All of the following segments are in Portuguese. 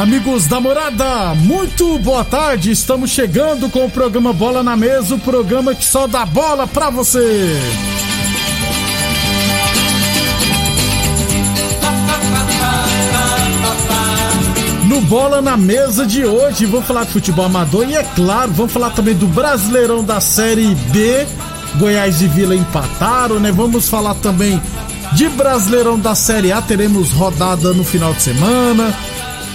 Amigos da morada, muito boa tarde. Estamos chegando com o programa Bola na Mesa o programa que só dá bola pra você. No Bola na Mesa de hoje, vamos falar de futebol amador e, é claro, vamos falar também do Brasileirão da Série B. Goiás e Vila empataram, né? Vamos falar também de Brasileirão da Série A. Teremos rodada no final de semana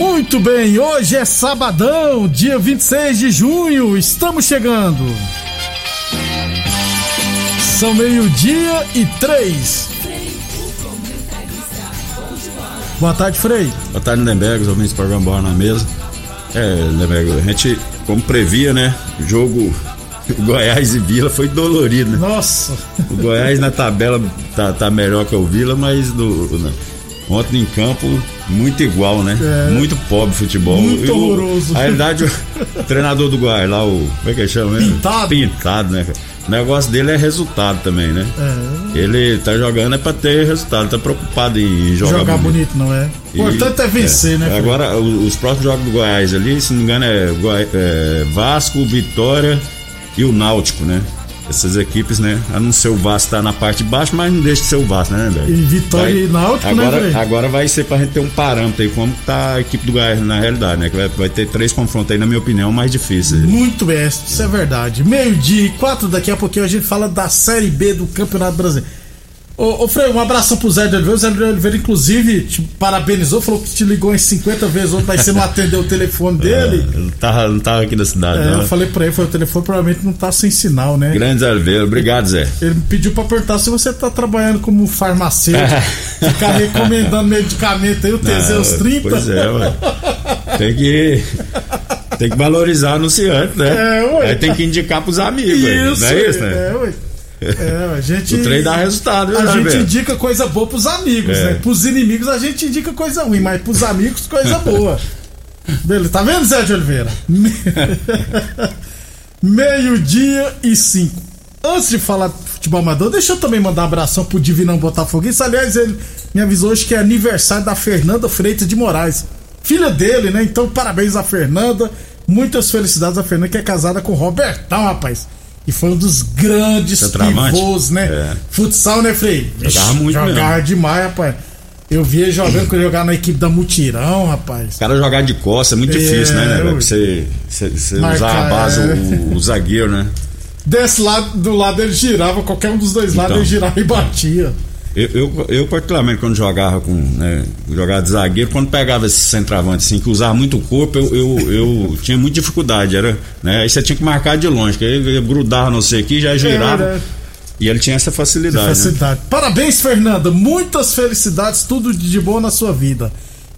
Muito bem, hoje é sabadão, dia 26 de junho, estamos chegando. São meio-dia e três. Boa tarde, Frei. Boa tarde, Lindenberg, os ouvintes do programa Bola na Mesa. É, Lindenberg, a gente, como previa, né? O jogo Goiás e Vila foi dolorido, né? Nossa! O Goiás na tabela tá, tá melhor que o Vila, mas no, no, ontem em campo muito igual, né? É. Muito pobre futebol. Muito horroroso. A realidade, o treinador do Goiás lá, o. Como é que chama? Pintado. Pintado, né? O negócio dele é resultado também, né? É. Ele tá jogando é pra ter resultado, tá preocupado em jogar, jogar bonito. bonito. não é? O importante é vencer, é. né? Agora, os próximos jogos do Goiás ali, se não me engano, é, é Vasco, Vitória e o Náutico, né? Essas equipes, né? A não ser o Vasco tá na parte de baixo, mas não deixa de ser o Vasco, né, velho? E Vitória vai, e Náutico, agora, né, Agora vai ser pra gente ter um parâmetro aí, como tá a equipe do Goiás na realidade, né? Que vai, vai, ter três confrontos aí, na minha opinião, mais difíceis. Muito bem, isso é verdade. Meio-dia e quatro, daqui a pouquinho a gente fala da Série B do Campeonato Brasileiro. Ô, ô Frei, um abração pro Zé de Oliveira. O Zé de Oliveira, inclusive, te parabenizou, falou que te ligou em 50 vezes ontem, mas você não atendeu o telefone é, dele. É, não, tava, não tava aqui na cidade, é, Eu falei pra ele, foi o telefone provavelmente não tá sem sinal, né? Grande Zé Oliveira, obrigado, Zé. Ele me pediu pra perguntar se você tá trabalhando como farmacêutico, ficar recomendando medicamento aí, o Teseus 30. Pois é, ué. Tem que. Tem que valorizar o anunciante, né? É, ué. Aí tem que indicar pros amigos, isso, não é isso, né? É, ué. É, a gente. O trem dá resultado, A gente indica coisa boa pros amigos, é. né? Pros inimigos a gente indica coisa ruim, mas pros amigos, coisa boa. Beleza, tá vendo, Zé de Oliveira? Meio-dia e cinco. Antes de falar de futebol amador, deixa eu também mandar um abração pro Divinão Botafoguense. Aliás, ele me avisou hoje que é aniversário da Fernanda Freitas de Moraes. Filha dele, né? Então, parabéns a Fernanda. Muitas felicidades a Fernanda, que é casada com o Robertão, rapaz. E foi um dos grandes pivôs, né? É. Futsal, né, Frei? Jogava muito Jogava mesmo. demais, rapaz. Eu via jogando quando jogar na equipe da Mutirão, rapaz. O cara jogar de costa é muito é, difícil, né, né? Você, você, usar a base, é. o, o, zagueiro, né? Desse lado, do lado ele girava, qualquer um dos dois lados então, ele girava e batia. Eu, eu, eu, particularmente, quando jogava com. Né, jogava de zagueiro, quando pegava esse centroavante assim, que usava muito o corpo, eu, eu, eu tinha muita dificuldade. Era, né, aí você tinha que marcar de longe, que ele grudava não sei aqui, já girava. É, e ele tinha essa facilidade. Essa facilidade. Né? Parabéns, Fernanda. Muitas felicidades, tudo de bom na sua vida.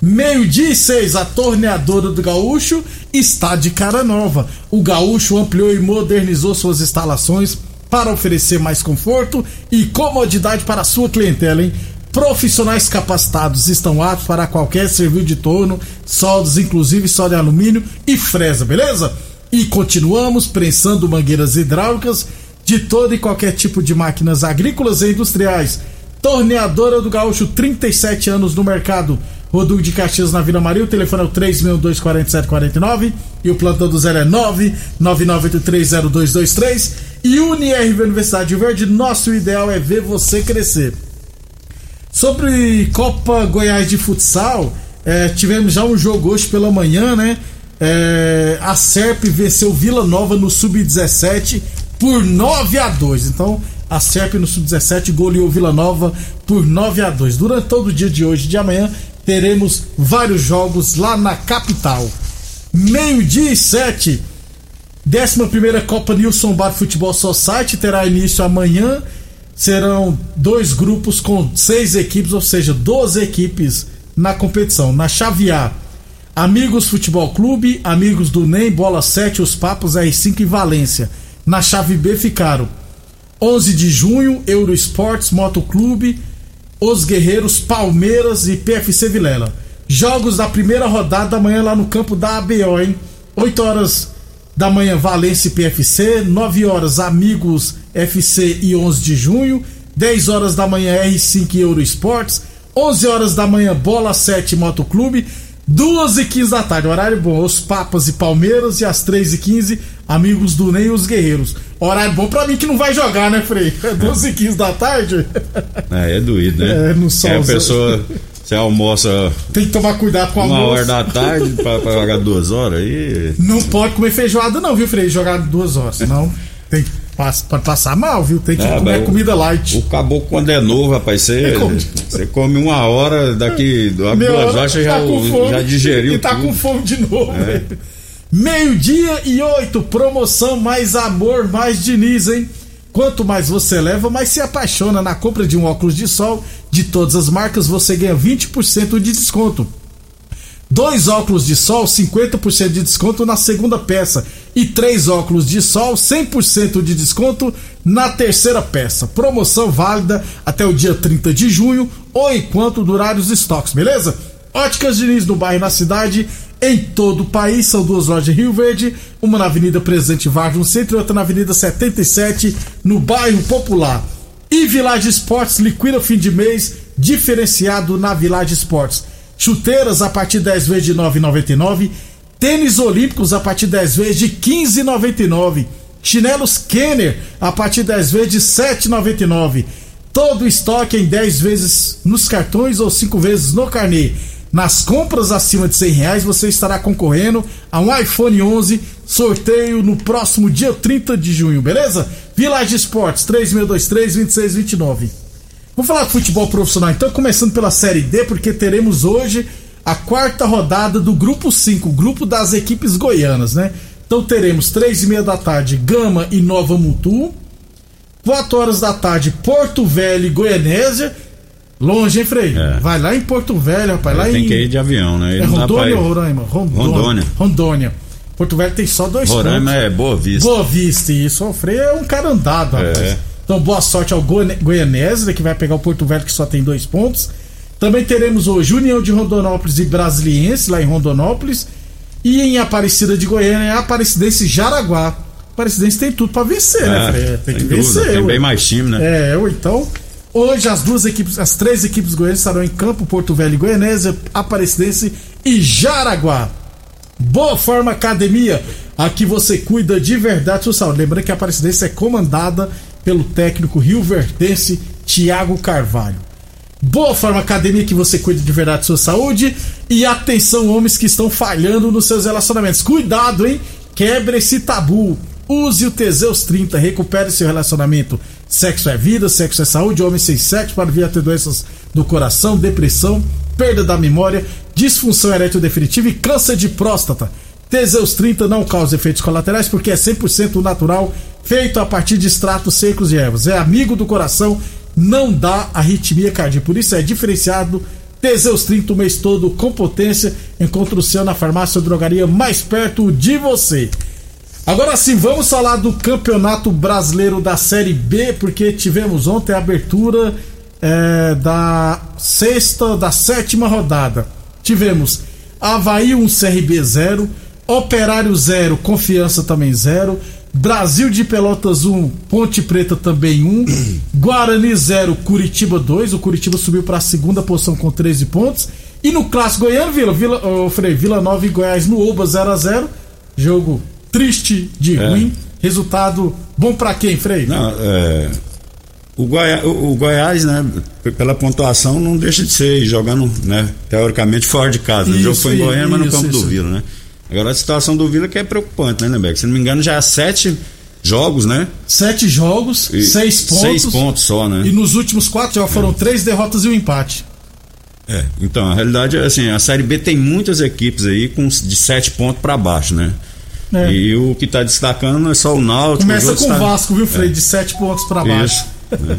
Meio-dia e seis, a torneadora do Gaúcho está de cara nova. O Gaúcho ampliou e modernizou suas instalações para oferecer mais conforto e comodidade para a sua clientela, hein? Profissionais capacitados estão aptos para qualquer serviço de torno, soldas, inclusive só de alumínio e fresa, beleza? E continuamos prensando mangueiras hidráulicas de todo e qualquer tipo de máquinas agrícolas e industriais. Torneadora do Gaúcho, 37 anos no mercado. Rodul de Caxias na Vila Maria, o telefone é o 3624749 e o plantão do zero é 999830223 e UniRV Universidade Verde, nosso ideal é ver você crescer. Sobre Copa Goiás de Futsal, é, tivemos já um jogo hoje pela manhã, né? É, a Serp venceu Vila Nova no Sub-17 por 9 a 2 Então, a Serp no Sub-17 goleou Vila Nova por 9 a 2 Durante todo o dia de hoje e de amanhã, teremos vários jogos lá na capital. Meio-dia e 7. 11 Copa Nilson Bar Futebol Society terá início amanhã. Serão dois grupos com seis equipes, ou seja, 12 equipes na competição. Na chave A, Amigos Futebol Clube, Amigos do NEM, Bola 7, Os Papos, R5 e Valência. Na chave B ficaram 11 de junho, Eurosports, Motoclube, Os Guerreiros, Palmeiras e PFC Vilela. Jogos da primeira rodada amanhã lá no campo da ABO, hein? 8 horas da manhã, Valência e PFC. 9 horas, Amigos FC e 11 de junho. 10 horas da manhã, R5 e Eurosports. 11 horas da manhã, Bola 7 Motoclube. 2 e 15 da tarde, horário bom, os Papas e Palmeiras. E às 3 e 15 Amigos do Ney e os Guerreiros. Horário bom pra mim que não vai jogar, né, Frei? 12 e 15 da tarde. É, é doído, né? É, no sol. É, a pessoa. Você almoça Tem que tomar cuidado com a uma almoço. hora da tarde pra, pra jogar duas horas aí. Não pode comer feijoada, não, viu, Frei? Jogar duas horas. Senão tem que pode passar mal, viu? Tem que É, comer comida light. O caboclo, quando é novo, rapaz, você, É você come uma hora, daqui duas horas você já, tá fome já digeriu E tá tudo. com fome de novo, É. velho. Meio-dia e oito, promoção mais amor, mais Diniz, hein? Quanto mais você leva, mais se apaixona. Na compra de um óculos de sol de todas as marcas, você ganha 20% de desconto. Dois óculos de sol, 50% de desconto na segunda peça. E três óculos de sol, 100% de desconto na terceira peça. Promoção válida até o dia 30 de junho ou enquanto durar os estoques, beleza? Óticas Diniz no bairro na cidade, em todo o país. São duas lojas em Rio Verde, uma na Avenida Presidente Vargas no centro e outra na Avenida 77, no bairro Popular. E Village Esportes liquida fim de mês diferenciado na Village Esportes. Chuteiras a partir de 10 vezes de 9,99. Tênis olímpicos a partir de 10 vezes de 15,99. Chinelos Kenner a partir de 10 vezes de 7,99. Todo o estoque em 10 vezes nos cartões ou 5 vezes no carnê. Nas compras acima de 100 reais você estará concorrendo a um iPhone 11 sorteio no próximo dia 30 de junho, beleza? Village Esportes 3623-2629. Vamos falar de futebol profissional então, começando pela Série D, porque teremos hoje a quarta rodada do Grupo 5, o grupo das equipes goianas, né? Então teremos três e meia da tarde Gama e Nova Mutu, 4 horas da tarde Porto Velho e Goianésia, longe, hein, Frei? É. Vai lá em Porto Velho, rapaz, lá Tem em... que ir de avião, né? É Rondônia ou Roraima? Rondônia. Rondônia. Rondônia. Porto Velho tem só dois Roraima pontos. é Boa Vista. Boa Vista, isso. O Frei é um cara andado, rapaz. É. Então, boa sorte ao Goiane- Goianésia, que vai pegar o Porto Velho, que só tem dois pontos. Também teremos hoje União de Rondonópolis e Brasiliense, lá em Rondonópolis. E em Aparecida de Goiânia, Aparecidense e Jaraguá. Aparecidense tem tudo pra vencer, né, É, Frei? Tem que dúvida, vencer. Tem ué. bem mais time, né? É, ou então. Hoje as duas equipes, as três equipes goianas estarão em campo, Porto Velho e Goianésia, Aparecidense e Jaraguá. Boa Forma Academia, aqui você cuida de verdade sua saúde. Lembrando que a Aparecidense é comandada pelo técnico rio-verdense Tiago Carvalho. Boa Forma Academia que você cuida de verdade sua saúde. E atenção, homens que estão falhando nos seus relacionamentos. Cuidado, hein? Quebre esse tabu. Use o Teseus 30, recupere seu relacionamento. Sexo é vida, sexo é saúde. Homem sem sexo para vir a ter doenças do coração, depressão, perda da memória, disfunção erétil definitiva e câncer de próstata. Teseus 30 não causa efeitos colaterais porque é 100% natural, feito a partir de extratos secos e ervas. É amigo do coração, não dá arritmia cardíaca. Por isso é diferenciado. Teseus 30 o mês todo com potência. Encontre o seu na farmácia ou drogaria mais perto de você. Agora sim, vamos falar do Campeonato Brasileiro da Série B, porque tivemos ontem a abertura é, da sexta, da sétima rodada. Tivemos Havaí 1, CRB 0, Operário 0, Confiança também 0, Brasil de Pelotas 1, Ponte Preta também 1, Guarani 0, Curitiba 2. O Curitiba subiu para a segunda posição com 13 pontos. E no clássico goiano, Vila, Vila, oh, Frei, Vila Nova e Goiás no Oba 0 a 0 Jogo triste de É. ruim. Resultado bom para quem, Frei? Não, é, o, Goiá, o, o Goiás, né, pela pontuação, não deixa de ser jogando, né, teoricamente fora de casa. o Isso, jogo foi em Goiânia, mas no isso, campo do isso. Vila, né? Agora a situação do Vila que é preocupante, né, Nebeck? Se não me engano, já há sete jogos, né? Sete jogos, E seis pontos. Seis pontos só, né? E nos últimos quatro já foram três derrotas e um empate. É, então, a realidade é assim, a Série B tem muitas equipes aí com de sete pontos para baixo, né? É. E o que tá destacando é só o Náutico. Começa com o tá- Vasco, viu, Frei? De sete pontos para baixo. Isso. Né?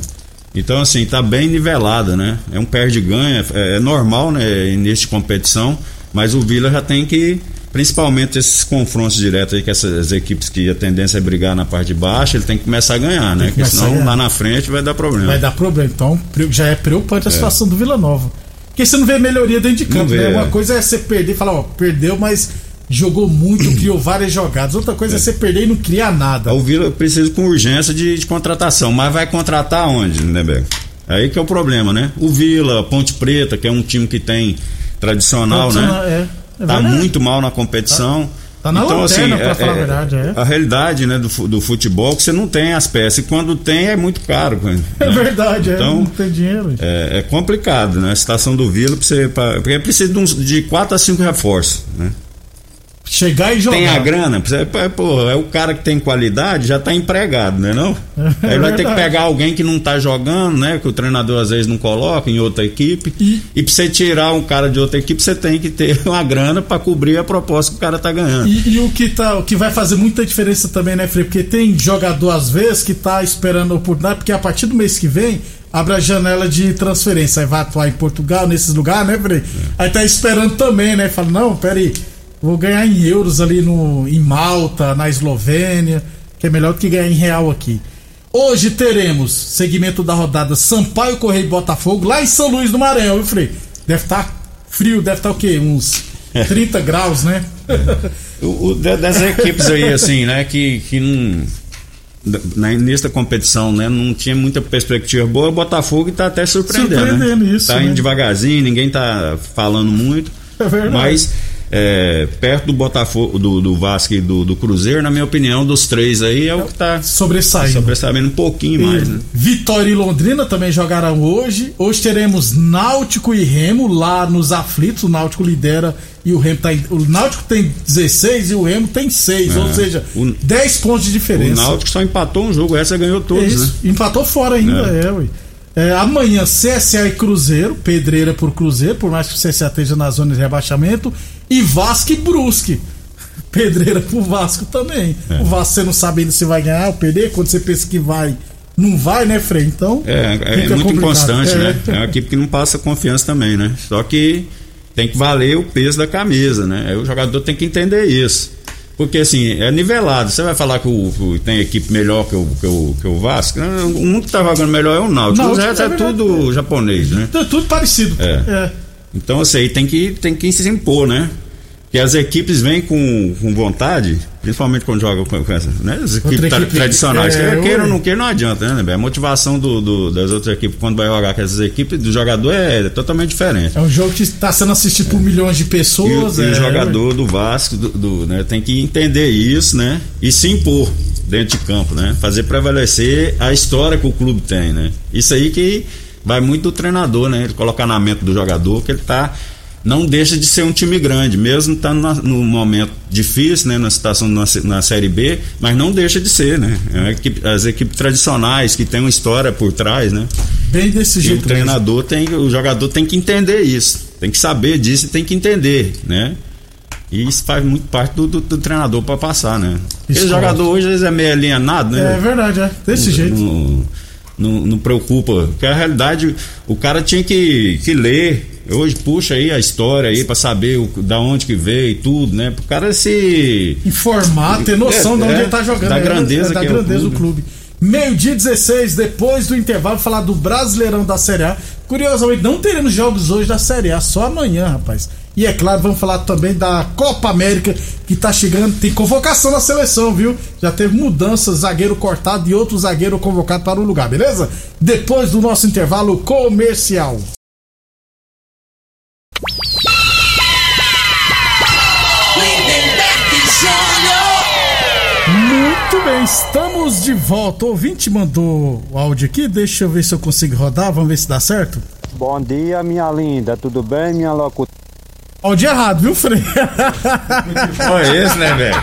Então, assim, tá bem nivelada, né? É um perde-ganha, é, é normal, né, de competição, mas o Vila já tem que, principalmente esses confrontos diretos aí com essas equipes que a tendência é brigar na parte de baixo, ele tem que começar a ganhar, né? que Porque senão ganhar. lá na frente vai dar problema. Vai dar problema. Então, já é preocupante a situação do Vila Nova. Porque você não vê melhoria dentro de campo, vê, né? é. Uma coisa é você perder e falar, ó, perdeu, mas jogou muito, criou várias jogadas. Outra coisa é, você perder e não criar nada. O Vila precisa com urgência de, de contratação, mas vai contratar onde, né, Beco? Aí que é o problema, né? O Vila, Ponte Preta, que é um time que tem tradicional, Tradicional, né? é. É tá muito mal na competição. Tá na lanterna, pra falar a verdade, é. A realidade, né, do, do futebol é que você não tem as peças. E quando tem, é muito caro. né? É verdade, é. Então, Não tem dinheiro. É, é complicado, né? A situação do Vila, pra você, pra, porque precisa de, uns, de 4 a 5 reforços, né? Chegar e jogar. Tem a grana, precisa- pô, pô, é o cara que tem qualidade, já tá empregado, né não? É Aí vai ter que verdade. pegar alguém que não tá jogando, né? Que o treinador às vezes não coloca em outra equipe. E- E, pra você tirar um cara de outra equipe, você tem que ter uma grana pra cobrir a proposta que o cara tá ganhando. E, e o que tá, o que vai fazer muita diferença também, né, Frei? Porque tem jogador às vezes que tá esperando a oportunidade, porque a partir do mês que vem abre a janela de transferência, aí vai atuar em Portugal, nesses lugares, né, Frei? Aí tá esperando também, né? Fala, não, peraí, vou ganhar em euros ali no, em Malta, na Eslovênia, que é melhor do que ganhar em real aqui. Hoje teremos segmento da rodada Sampaio Correio e Botafogo lá em São Luís do Maranhão, viu, Frei? Deve estar frio, deve estar o quê? Uns 30 graus, né? O, o- da- das equipes aí, assim, né, que, que não. Na início da competição, né, não tinha muita perspectiva boa, o Botafogo tá até surpreendendo. Surpreendendo né? isso, Tá né? indo devagarzinho, ninguém tá falando muito. É verdade. Mas é, perto do Botafogo, do, do Vasco e do, do Cruzeiro, na minha opinião, dos três aí é o que tá Sobressaindo. sobressaindo um pouquinho mais, né? Vitória e Londrina também jogarão hoje. Hoje teremos Náutico e Remo lá nos aflitos. O Náutico lidera e o Remo tá em, O Náutico tem 16 e o Remo tem 6. É. Ou seja, O- 10 pontos de O diferença. Náutico só empatou um jogo, essa ganhou É todos, isso. né? Empatou fora ainda, é, ué. É, amanhã, CSA e Cruzeiro, pedreira por Cruzeiro, por mais que o CSA esteja na zona de rebaixamento, e Vasco e Brusque. Pedreira pro Vasco também. É. O Vasco você não sabe ainda se vai ganhar ou perder, quando você pensa que vai, não vai, né, Frei? Então. É, é muito complicado. inconstante, É. né? É uma equipe que não passa confiança também, né? Só que tem que valer o peso da camisa, né? O jogador tem que entender isso. Porque assim, é nivelado. Você vai falar que, o, que tem equipe melhor que o, que o, que o Vasco? O único que tá jogando melhor é o Náutico. Náutico, o resto é é, tudo japonês, né? Então, é tudo parecido. É. É. Então, assim, aí tem que, tem que se impor, né? Que as equipes vêm com, com vontade, principalmente quando jogam com, com essa, né? As equipes tra- equipe, tradicionais. é, ou não queira, não adianta, né? A motivação do, do- das outras equipes quando vai jogar com essas equipes, do jogador é totalmente diferente. É um jogo que está sendo assistido por milhões de E, pessoas. e é, o jogador do Vasco do, do, né, tem que entender isso, né? E se impor dentro de campo, né? Fazer prevalecer a história que o clube tem, né? Isso aí que vai muito do treinador, né? Ele colocar na mente do jogador que ele tá não deixa de ser um time grande, mesmo estando na- no momento difícil, né, na situação na, na Série B, mas não deixa de ser, né? É equipe- as equipes tradicionais que tem uma história por trás, né? Bem desse E o jeito. mesmo. treinador tem, o jogador tem que entender isso, tem que saber disso e tem que entender, né? E isso faz muito parte do, do- do treinador para passar, né? O Escola. jogador hoje é meio alienado, né? É verdade, é. Desse jeito. Não, não preocupa, porque a realidade o cara tinha que, que ler. Hoje puxa aí a história aí para saber o, da onde que veio e tudo, né? Pro cara se informar, ter noção É, de onde é, ele tá jogando. da É, grandeza é, da é o grandeza do clube. clube. Meio-dia 16, depois do intervalo, falar do Brasileirão da Série A. Curiosamente, não teremos jogos hoje da Série A, só amanhã, rapaz. E é claro, vamos falar também da Copa América que tá chegando. Tem convocação na seleção, viu? Já teve mudanças, zagueiro cortado e outro zagueiro convocado para o lugar, beleza? Depois do nosso intervalo comercial. Muito bem, estamos de volta. O ouvinte mandou o áudio aqui, deixa eu ver se eu consigo rodar, vamos ver se dá certo. Bom dia, minha linda. Tudo bem, minha locutora? Áudio errado, viu, Frei? Olha esse, né, velho?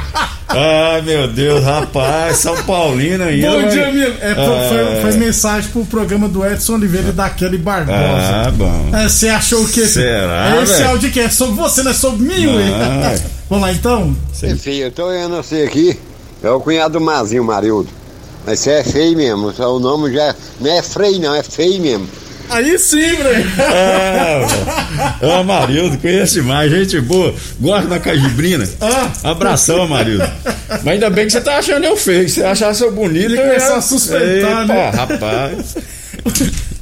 Ai, meu Deus, rapaz, São Paulino aí. Bom dia, amigo. É, foi, Ah. foi mensagem pro programa do Edson Oliveira e da Kelly Barbosa. Ah, bom. É, Você achou o quê? Será, É Esse áudio que é sobre você, não é sobre mim, ué. Ah. Vamos lá então? É feio, eu tô olhando você aqui. É o cunhado do Mazinho, Marildo. Mas você é feio mesmo. O nome já não é Frei, não, é feio mesmo. Aí sim, Frei. É, Amarildo, conhece demais, gente boa. Gosta da cajibrina. Ah. Abração, Amarildo. Mas ainda bem que você tá achando eu feio. Se você achasse eu bonito, eu ia- a suspeitar, Epa, né? rapaz.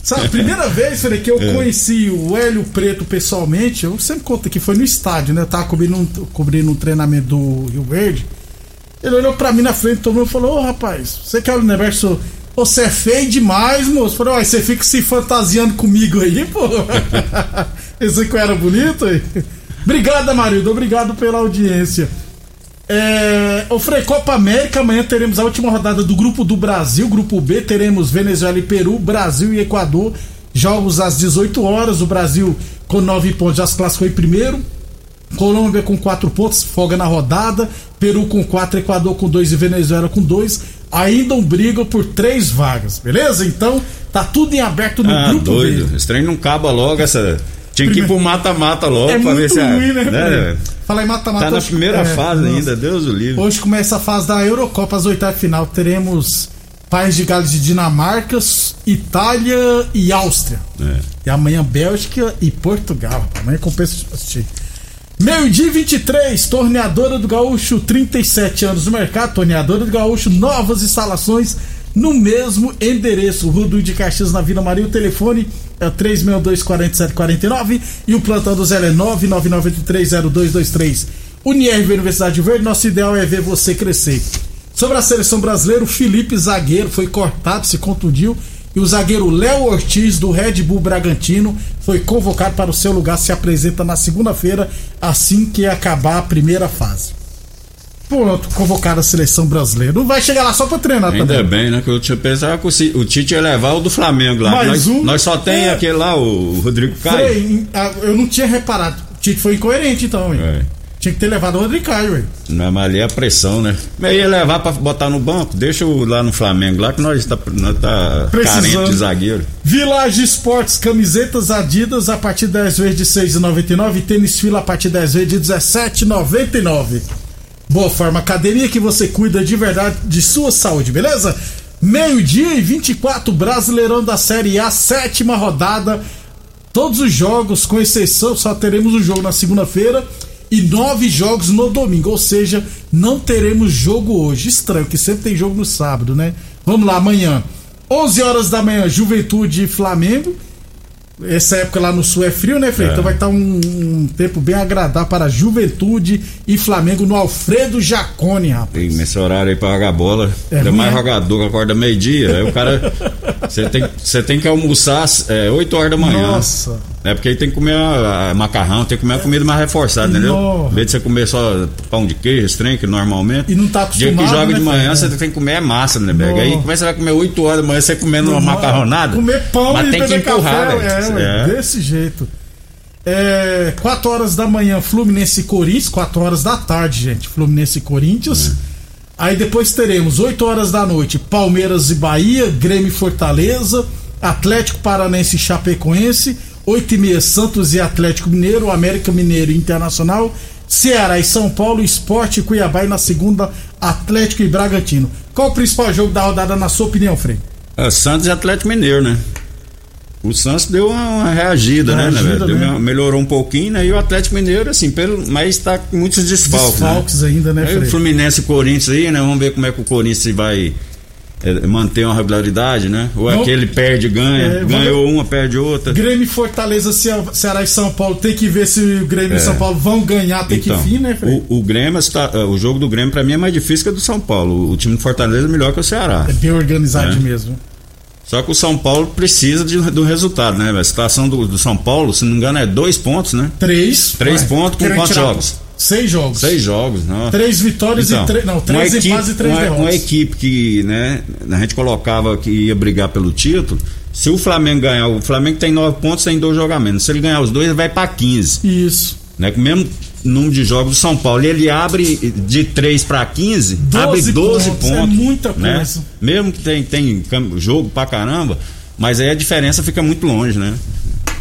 Sabe, a primeira vez, Frei, que eu conheci o Hélio Preto pessoalmente, eu sempre conto que foi no estádio, né? Eu tava cobrindo um, cobrindo um treinamento do Rio Verde. Ele olhou pra mim na frente, tomou e falou: Ô rapaz, você quer o universo? Você é feio demais, moço. Falei, uai, você fica se fantasiando comigo aí, pô. Esse que eu era bonito aí. Obrigado, Amarildo. Obrigado pela audiência. É, o Frei Copa América, amanhã teremos a última rodada do Grupo do Brasil, Grupo B, teremos Venezuela e Peru, Brasil e Equador, jogos às 18 horas, o Brasil com 9 pontos já se classificou em primeiro, Colômbia com 4 pontos, folga na rodada, Peru com 4, Equador com 2 e Venezuela com 2, ainda um briga por 3 vagas, beleza? Então, tá tudo em aberto no Ah, Grupo doido. Esse trem não acaba logo essa. Tinha que ir pro mata-mata logo É pra ver se. a- ruim, né, Frei? Fala em mata-mata. Tá na hoje- primeira é, fase nossa. ainda, Deus o livre. Hoje começa a fase da Eurocopa, as oitavas de final. Teremos País de Gales e Dinamarca, Itália e Áustria. É. E amanhã Bélgica e Portugal. Amanhã compensa assistir. Meio-dia e 23, torneadora do Gaúcho, 37 anos no mercado. Torneadora do Gaúcho, novas instalações no mesmo endereço. Rua de Caxias, na Vila Maria. O telefone é o 362-4749 e o plantão do Zé é 999830223. Unirv Universidade de Verde, nosso ideal é ver você crescer. Sobre a seleção brasileira, o Felipe Zagueiro foi cortado, se contundiu. E o zagueiro Léo Ortiz, do Red Bull Bragantino, foi convocado para o seu lugar. Se apresenta na segunda-feira, assim que acabar a primeira fase. Pronto, convocado a seleção brasileira. Não vai chegar lá só pra treinar Ainda também. bem, né? Que eu tinha pensado que o Tite ia levar o do Flamengo lá. Mais nós, um? nós só tem É. aquele lá, o Rodrigo Caio. Ah, eu não tinha reparado. O Tite foi incoerente então, hein? É. Tinha que ter levado o Rodrigo Caio, hein? Não, mas ali é a pressão, né? Mas ia levar pra botar no banco, deixa o lá no Flamengo, lá que nós tá, nós tá carente de zagueiro. Village Esportes, camisetas Adidas a partir de 10 vezes de 6,99 e tênis fila a partir de 10 vezes de 17,99. Boa forma, academia que você cuida de verdade de sua saúde, beleza? Meio-dia e 24, Brasileirão da Série A, sétima rodada. Todos os jogos, com exceção, só teremos um jogo na segunda-feira e nove jogos no domingo. Ou seja, não teremos jogo hoje. Estranho, que sempre tem jogo no sábado, né? Vamos lá, amanhã. 11 horas da manhã, Juventude e Flamengo. Essa época lá no sul é frio, né, Frei? É. Então vai estar um, um tempo bem agradável para Juventude e Flamengo no Alfredo Jacone, rapaz. E nesse horário aí pra jogar bola, É ainda mais né? jogador que acorda meio-dia. Aí o cara. Você tem, tem que almoçar é, 8 horas da manhã. Nossa. É porque aí tem que comer a- a macarrão, tem que comer a comida mais reforçada, entendeu? Em vez de você comer só pão de queijo, trem, que normalmente. E não tá Dia que acostumado, joga né, de manhã, você tem que comer é massa, né, Bega? Aí como é que você vai comer 8 horas da manhã, você comendo uma macarronada? Comer pão mas e tem que empurrar, café. velho. É, ué, desse jeito. É, 4 horas da manhã, Fluminense e Corinthians. 4 horas da tarde, gente. Fluminense e Corinthians. Aí depois teremos 8 horas da noite, Palmeiras e Bahia, Grêmio e Fortaleza, Atlético Paranense e Chapecoense, 8 e meia Santos e Atlético Mineiro, América Mineiro e Internacional, Ceará e São Paulo, Esporte Cuiabá e na segunda Atlético e Bragantino. Qual o principal jogo da rodada na sua opinião, Frei? É, Santos e Atlético Mineiro, né? O Santos deu uma, reagida, né, né, Reagida, né? uma- melhorou um pouquinho, né? E o Atlético Mineiro, assim, pelo, mas tá com muitos desfalques. Desfalques né? ainda, né, Aí o Frei? Fluminense e Corinthians aí, né? Vamos ver como é que o Corinthians vai é, manter uma regularidade, né? Ou Vamos- aquele perde, ganha, É, vamos- ganhou uma, perde outra. Grêmio e Fortaleza, Ce- Ceará e São Paulo, tem que ver se o Grêmio e São Paulo vão ganhar, tem Então, que vir, né, Fred? o, o Grêmio, está- eh, o jogo do Grêmio pra mim é mais difícil que o do São Paulo. O time do Fortaleza é melhor que o Ceará. É bem organizado É. mesmo. Só que o São Paulo precisa de- do resultado, né? A situação do, do São Paulo, se não me engano, é dois pontos, né? Três. Três Ué, pontos com quantos tirar- jogos? Seis jogos. Seis jogos, não. Três vitórias Então, e três. Não, três uma empates e três uma, derrotas. uma equipe que, né, a gente colocava que ia brigar pelo título. Se o Flamengo ganhar, o Flamengo tem nove pontos, tem dois jogamentos. Se ele ganhar os dois, ele vai pra 15. Isso. Né? Com o mesmo número de jogos do São Paulo. E ele abre de 3 para 15, 12 abre 12 pontos, pontos. é muita né? coisa. Mesmo que tem, tem jogo pra caramba, mas aí a diferença fica muito longe, né?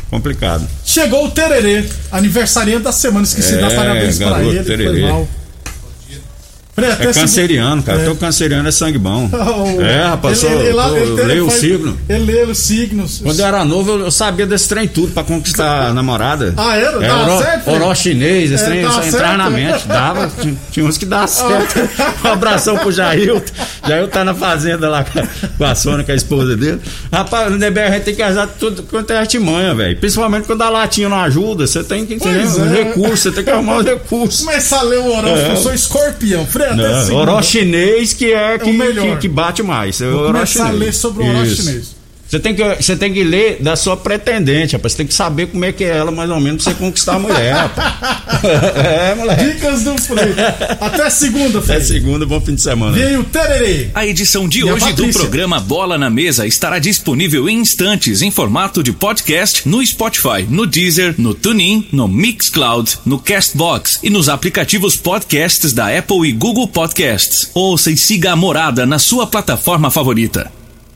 Complicado. Chegou o Tererê, aniversariante da semana. Esqueci de dar É, parabéns pra ele. Foi Tererê. mal. Até É canceriano, cara. É. Canceriano é sangue bom. Oh, é, rapaz, ele- sou, ele- ele- eu ele leio o signo. Ele lê os signos. Quando eu era novo, eu, eu sabia desse trem tudo pra conquistar a namorada. Ah, era? É, Dava oro, certo, oró chinês, esse É, trem dava só entrava certo? na mente. Dava, tinha, tinha uns que dá certo. Um abração pro Jailton. Jailton tá na fazenda lá com a, Sônia, que é a esposa dele. Rapaz, no DBR a gente tem que ajudar tudo quanto é artimanha, velho. Principalmente quando a latinha não ajuda, você tem que os é. recursos, você tem que arrumar os recursos. Começar a ler o horóscopo, É. eu sou escorpião. Fred, até Não, segunda. Oró chinês que é, que, melhor. que, que bate mais. É o Vou começar a ler sobre o Isso. chinês. Você tem, que, você tem que ler da sua pretendente, rapaz. Você tem que saber como é que é ela, mais ou menos, pra você conquistar a mulher, rapaz. é, moleque. Dicas do Fred. Até segunda, Até Fred. segunda, bom fim de semana. Vem o Tererê. A edição de E hoje do programa Bola na Mesa estará disponível em instantes em formato de podcast no Spotify, no Deezer, no TuneIn, no Mixcloud, no Castbox e nos aplicativos podcasts da Apple e Google Podcasts. Ouça e siga a Morada na sua plataforma favorita.